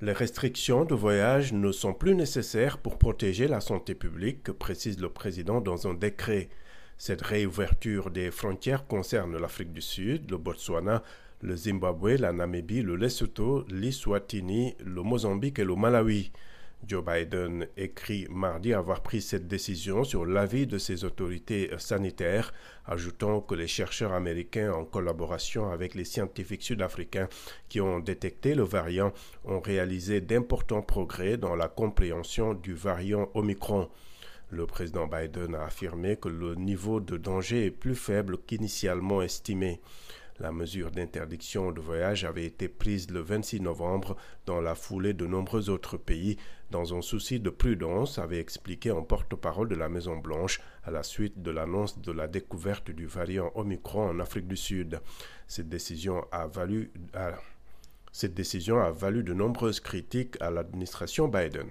Les restrictions de voyage ne sont plus nécessaires pour protéger la santé publique, précise le président dans un décret. Cette réouverture des frontières concerne l'Afrique du Sud, le Botswana, le Zimbabwe, la Namibie, le Lesotho, l'Iswatini, le Mozambique et le Malawi. Joe Biden écrit mardi avoir pris cette décision sur l'avis de ses autorités sanitaires, ajoutant que les chercheurs américains, en collaboration avec les scientifiques sud-africains qui ont détecté le variant, ont réalisé d'importants progrès dans la compréhension du variant Omicron. Le président Biden a affirmé que le niveau de danger est plus faible qu'initialement estimé. La mesure d'interdiction de voyage avait été prise le 26 novembre dans la foulée de nombreux autres pays, dans un souci de prudence, avait expliqué un porte-parole de la Maison-Blanche à la suite de l'annonce de la découverte du variant Omicron en Afrique du Sud. Cette décision a valu, cette décision a valu de nombreuses critiques à l'administration Biden.